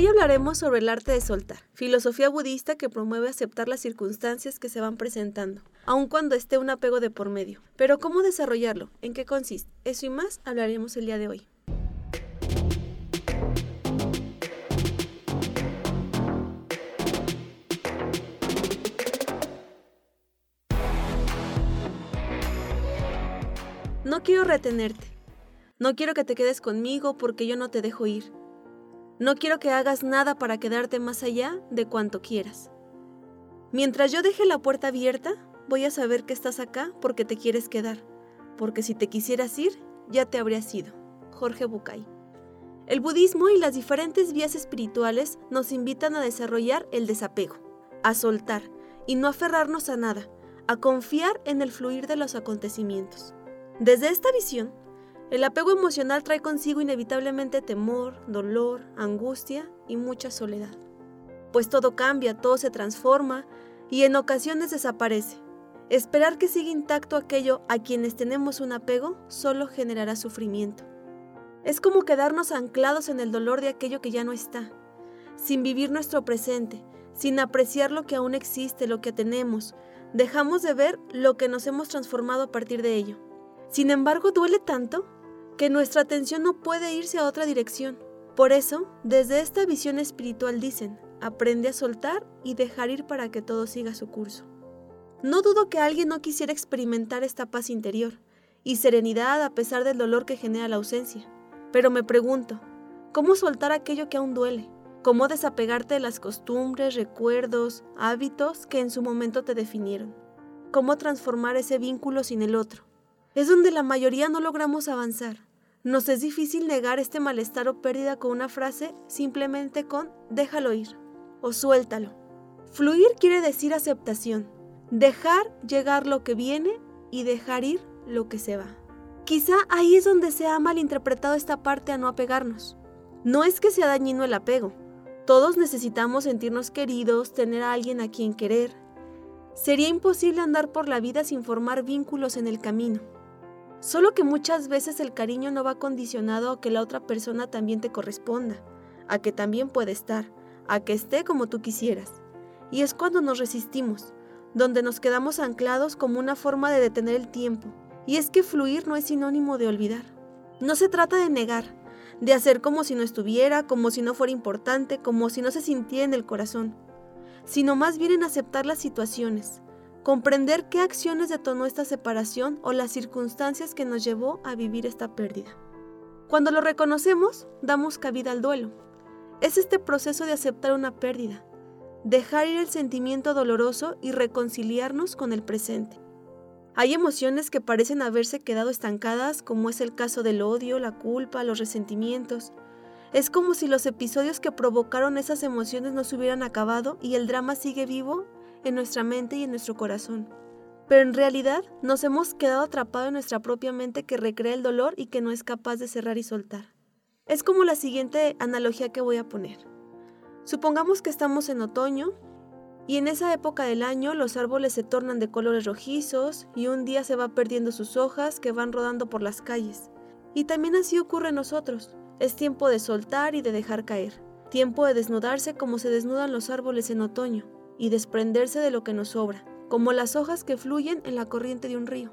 Hoy hablaremos sobre el arte de soltar, filosofía budista que promueve aceptar las circunstancias que se van presentando, aun cuando esté un apego de por medio. Pero ¿cómo desarrollarlo? ¿En qué consiste? Eso y más hablaremos el día de hoy. No quiero retenerte. No quiero que te quedes conmigo porque yo no te dejo ir. No quiero que hagas nada para quedarte más allá de cuanto quieras. Mientras yo deje la puerta abierta, voy a saber que estás acá porque te quieres quedar, porque si te quisieras ir, ya te habrías ido. Jorge Bucay. El budismo y las diferentes vías espirituales nos invitan a desarrollar el desapego, a soltar y no aferrarnos a nada, a confiar en el fluir de los acontecimientos. Desde esta visión, el apego emocional trae consigo inevitablemente temor, dolor, angustia y mucha soledad. Pues todo cambia, todo se transforma y en ocasiones desaparece. Esperar que siga intacto aquello a quienes tenemos un apego solo generará sufrimiento. Es como quedarnos anclados en el dolor de aquello que ya no está, sin vivir nuestro presente, sin apreciar lo que aún existe, lo que tenemos. Dejamos de ver lo que nos hemos transformado a partir de ello. Sin embargo, duele tanto que nuestra atención no puede irse a otra dirección. Por eso, desde esta visión espiritual dicen, aprende a soltar y dejar ir para que todo siga su curso. No dudo que alguien no quisiera experimentar esta paz interior y serenidad a pesar del dolor que genera la ausencia. Pero me pregunto, ¿cómo soltar aquello que aún duele? ¿Cómo desapegarte de las costumbres, recuerdos, hábitos que en su momento te definieron? ¿Cómo transformar ese vínculo sin el otro? Es donde la mayoría no logramos avanzar. Nos es difícil negar este malestar o pérdida con una frase simplemente con déjalo ir o suéltalo. Fluir quiere decir aceptación, dejar llegar lo que viene y dejar ir lo que se va. Quizá ahí es donde se ha malinterpretado esta parte a no apegarnos. No es que sea dañino el apego. Todos necesitamos sentirnos queridos, tener a alguien a quien querer. Sería imposible andar por la vida sin formar vínculos en el camino. Solo que muchas veces el cariño no va condicionado a que la otra persona también te corresponda, a que también puede estar, a que esté como tú quisieras. Y es cuando nos resistimos, donde nos quedamos anclados como una forma de detener el tiempo. Y es que fluir no es sinónimo de olvidar. No se trata de negar, de hacer como si no estuviera, como si no fuera importante, como si no se sintiera en el corazón, sino más bien en aceptar las situaciones, comprender qué acciones detonó esta separación o las circunstancias que nos llevó a vivir esta pérdida. Cuando lo reconocemos, damos cabida al duelo. Es este proceso de aceptar una pérdida, dejar ir el sentimiento doloroso y reconciliarnos con el presente. Hay emociones que parecen haberse quedado estancadas, como es el caso del odio, la culpa, los resentimientos. Es como si los episodios que provocaron esas emociones no se hubieran acabado y el drama sigue vivo en nuestra mente y en nuestro corazón. Pero en realidad nos hemos quedado atrapados en nuestra propia mente que recrea el dolor y que no es capaz de cerrar y soltar. Es como la siguiente analogía que voy a poner. Supongamos que estamos en otoño y en esa época del año los árboles se tornan de colores rojizos y un día se va perdiendo sus hojas que van rodando por las calles. Y también así ocurre en nosotros. Es tiempo de soltar y de dejar caer. Tiempo de desnudarse como se desnudan los árboles en otoño y desprenderse de lo que nos sobra, como las hojas que fluyen en la corriente de un río.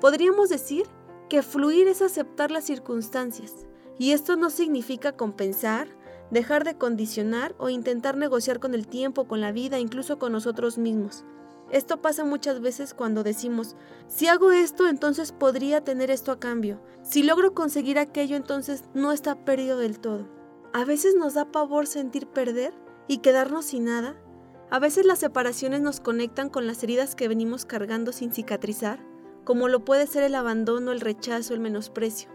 Podríamos decir que fluir es aceptar las circunstancias, y esto no significa compensar, dejar de condicionar o intentar negociar con el tiempo, con la vida, incluso con nosotros mismos. Esto pasa muchas veces cuando decimos, si hago esto, entonces podría tener esto a cambio. Si logro conseguir aquello, entonces no está perdido del todo. A veces nos da pavor sentir perder y quedarnos sin nada a veces las separaciones nos conectan con las heridas que venimos cargando sin cicatrizar, como lo puede ser el abandono, el rechazo, el menosprecio.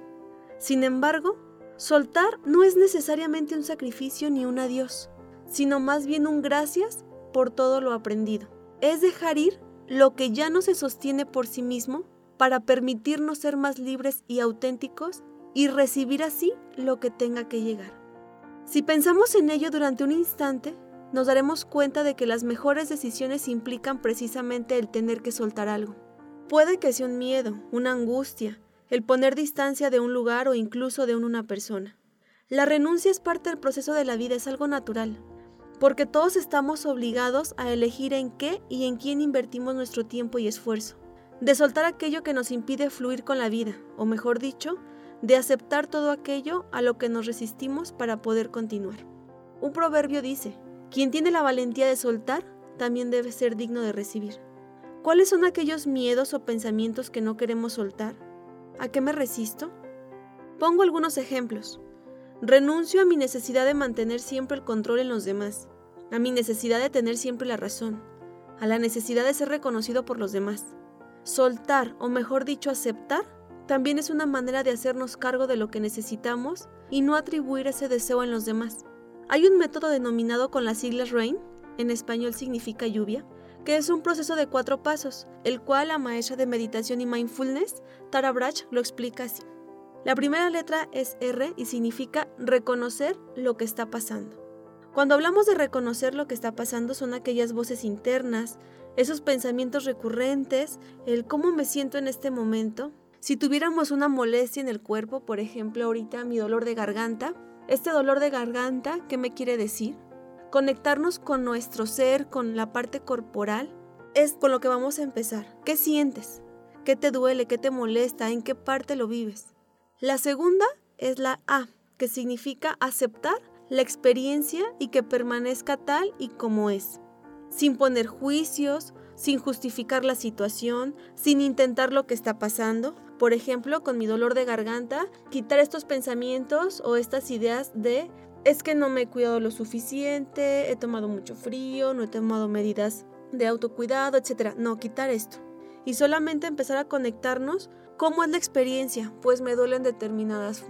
Sin embargo, soltar no es necesariamente un sacrificio ni un adiós, sino más bien un gracias por todo lo aprendido. Es dejar ir lo que ya no se sostiene por sí mismo para permitirnos ser más libres y auténticos y recibir así lo que tenga que llegar. Si pensamos en ello durante un instante, nos daremos cuenta de que las mejores decisiones implican precisamente el tener que soltar algo. Puede que sea un miedo, una angustia, el poner distancia de un lugar o incluso de una persona. La renuncia es parte del proceso de la vida, es algo natural, porque todos estamos obligados a elegir en qué y en quién invertimos nuestro tiempo y esfuerzo, de soltar aquello que nos impide fluir con la vida, o mejor dicho, de aceptar todo aquello a lo que nos resistimos para poder continuar. Un proverbio dice, quien tiene la valentía de soltar, también debe ser digno de recibir. ¿Cuáles son aquellos miedos o pensamientos que no queremos soltar? ¿A qué me resisto? Pongo algunos ejemplos. Renuncio a mi necesidad de mantener siempre el control en los demás, a mi necesidad de tener siempre la razón, a la necesidad de ser reconocido por los demás. Soltar, o mejor dicho, aceptar, también es una manera de hacernos cargo de lo que necesitamos y no atribuir ese deseo en los demás. Hay un método denominado con las siglas RAIN, en español significa lluvia, que es un proceso de cuatro pasos, el cual la maestra de meditación y mindfulness, Tara Brach, lo explica así. La primera letra es R y significa reconocer lo que está pasando. Cuando hablamos de reconocer lo que está pasando son aquellas voces internas, esos pensamientos recurrentes, el cómo me siento en este momento. Si tuviéramos una molestia en el cuerpo, por ejemplo, ahorita mi dolor de garganta, este dolor de garganta, ¿qué me quiere decir? Conectarnos con nuestro ser, con la parte corporal, es con lo que vamos a empezar. ¿Qué sientes? ¿Qué te duele? ¿Qué te molesta? ¿En qué parte lo vives? La segunda es la A, que significa aceptar la experiencia y que permanezca tal y como es, sin poner juicios, sin justificar la situación, sin intentar lo que está pasando. Por ejemplo, con mi dolor de garganta, quitar estos pensamientos o estas ideas de es que no me he cuidado lo suficiente, he tomado mucho frío, no he tomado medidas de autocuidado, etc. No, quitar esto. Y solamente empezar a conectarnos ¿Cómo es la experiencia? Pues me duelen determinadas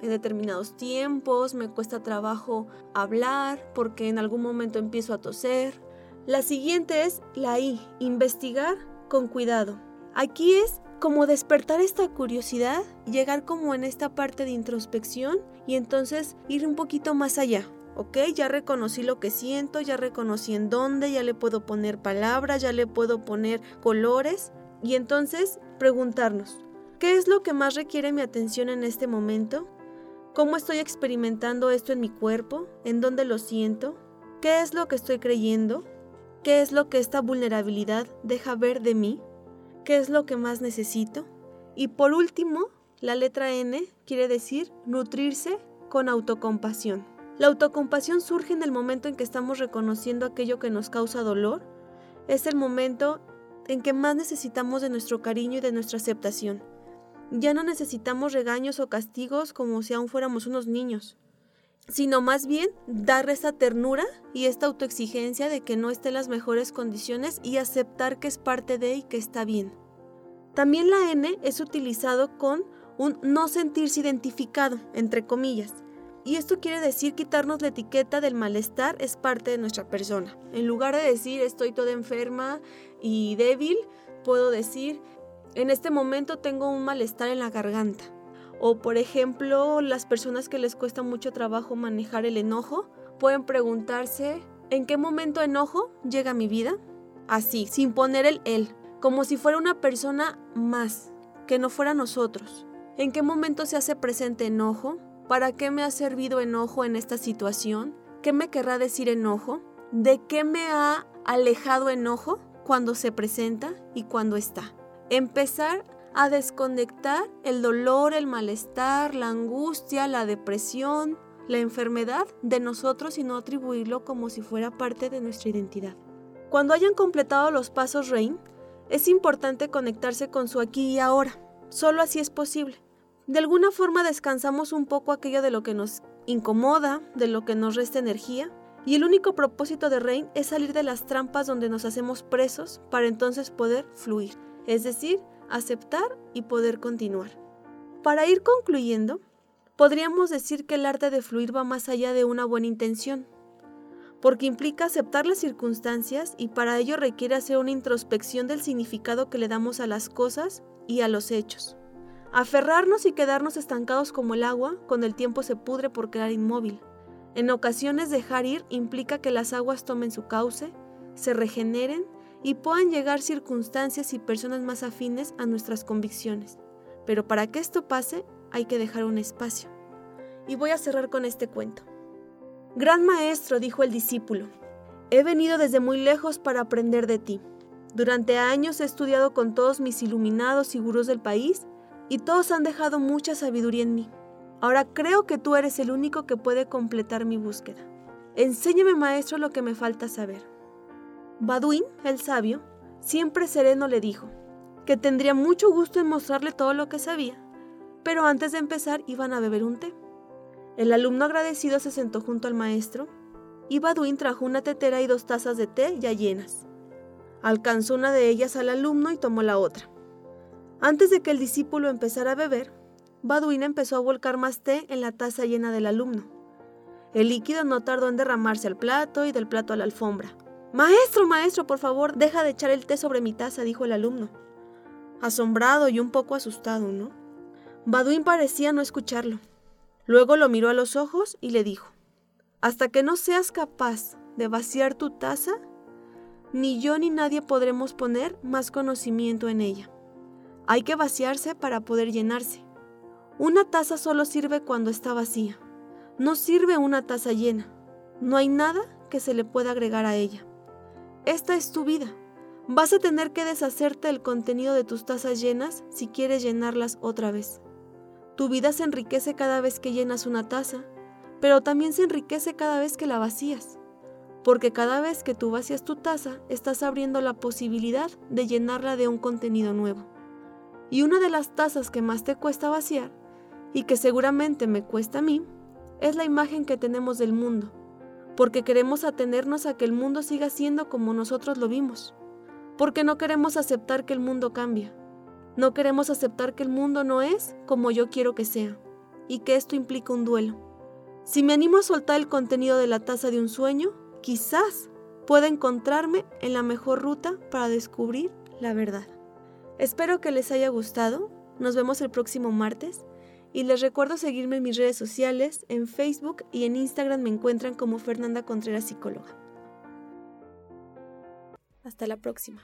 en determinados tiempos, me cuesta trabajo hablar porque en algún momento empiezo a toser. La siguiente es la I, investigar con cuidado. Aquí es como despertar esta curiosidad, llegar como en esta parte de introspección y entonces ir un poquito más allá. ¿ok? Ya reconocí lo que siento, ya reconocí en dónde, ya le puedo poner palabras, ya le puedo poner colores y entonces preguntarnos, ¿Qué es lo que más requiere mi atención en este momento? ¿Cómo estoy experimentando esto en mi cuerpo? ¿En dónde lo siento? ¿Qué es lo que estoy creyendo? ¿Qué es lo que esta vulnerabilidad deja ver de mí? ¿Qué es lo que más necesito? Y por último, la letra N quiere decir nutrirse con autocompasión. La autocompasión surge en el momento en que estamos reconociendo aquello que nos causa dolor. Es el momento en que más necesitamos de nuestro cariño y de nuestra aceptación. Ya no necesitamos regaños o castigos como si aún fuéramos unos niños, sino más bien darle esa ternura y esta autoexigencia de que no esté en las mejores condiciones y aceptar que es parte de y que está bien. También la N es utilizado con un no sentirse identificado, entre comillas. Y esto quiere decir quitarnos la etiqueta del malestar es parte de nuestra persona. En lugar de decir estoy toda enferma y débil, puedo decir en este momento tengo un malestar en la garganta. O por ejemplo, las personas que les cuesta mucho trabajo manejar el enojo pueden preguntarse, ¿en qué momento enojo llega a mi vida? Así, sin poner el él, como si fuera una persona más, que no fuera nosotros. ¿En qué momento se hace presente enojo? ¿Para qué me ha servido enojo en esta situación? ¿Qué me querrá decir enojo? ¿De qué me ha alejado enojo cuando se presenta y cuando está? empezar a desconectar el dolor, el malestar, la angustia, la depresión, la enfermedad de nosotros y no atribuirlo como si fuera parte de nuestra identidad. Cuando hayan completado los pasos RAIN, es importante conectarse con su aquí y ahora. Solo así es posible. De alguna forma descansamos un poco aquello de lo que nos incomoda, de lo que nos resta energía, y el único propósito de Rain es salir de las trampas donde nos hacemos presos para entonces poder fluir es decir, aceptar y poder continuar. Para ir concluyendo, podríamos decir que el arte de fluir va más allá de una buena intención, porque implica aceptar las circunstancias y para ello requiere hacer una introspección del significado que le damos a las cosas y a los hechos. Aferrarnos y quedarnos estancados como el agua, con el tiempo se pudre por quedar inmóvil. En ocasiones dejar ir implica que las aguas tomen su cauce, se regeneren y puedan llegar circunstancias y personas más afines a nuestras convicciones. Pero para que esto pase hay que dejar un espacio. y voy a cerrar con este cuento. Gran maestro, dijo el discípulo, he venido desde muy lejos para aprender de ti. Durante años he estudiado con todos mis iluminados y gurús del país y todos han dejado mucha sabiduría en mí. Ahora creo que tú eres el único que puede completar mi búsqueda. Enséñame, maestro, lo que me falta saber. Baduín, el sabio, siempre sereno le dijo que tendría mucho gusto en mostrarle todo lo que sabía, pero antes de empezar iban a beber un té. El alumno agradecido se sentó junto al maestro y Baduín trajo una tetera y dos tazas de té ya llenas. Alcanzó una de ellas al alumno y tomó la otra. Antes de que el discípulo empezara a beber, Baduín empezó a volcar más té en la taza llena del alumno. El líquido no tardó en derramarse al plato y del plato a la alfombra. Maestro, maestro, por favor, deja de echar el té sobre mi taza, dijo el alumno. Asombrado y un poco asustado, ¿no? Baduín parecía no escucharlo. Luego lo miró a los ojos y le dijo, Hasta que no seas capaz de vaciar tu taza, ni yo ni nadie podremos poner más conocimiento en ella. Hay que vaciarse para poder llenarse. Una taza solo sirve cuando está vacía. No sirve una taza llena. No hay nada que se le pueda agregar a ella. Esta es tu vida. Vas a tener que deshacerte del contenido de tus tazas llenas si quieres llenarlas otra vez. Tu vida se enriquece cada vez que llenas una taza, pero también se enriquece cada vez que la vacías. Porque cada vez que tú vacías tu taza, estás abriendo la posibilidad de llenarla de un contenido nuevo. Y una de las tazas que más te cuesta vaciar, y que seguramente me cuesta a mí, es la imagen que tenemos del mundo, porque queremos atenernos a que el mundo siga siendo como nosotros lo vimos, porque no queremos aceptar que el mundo cambia, no queremos aceptar que el mundo no es como yo quiero que sea, y que esto implica un duelo. Si me animo a soltar el contenido de la taza de un sueño, quizás pueda encontrarme en la mejor ruta para descubrir la verdad. Espero que les haya gustado. Nos vemos el próximo martes. Y les recuerdo seguirme en mis redes sociales, en Facebook y en Instagram me encuentran como Fernanda Contreras Psicóloga. Hasta la próxima.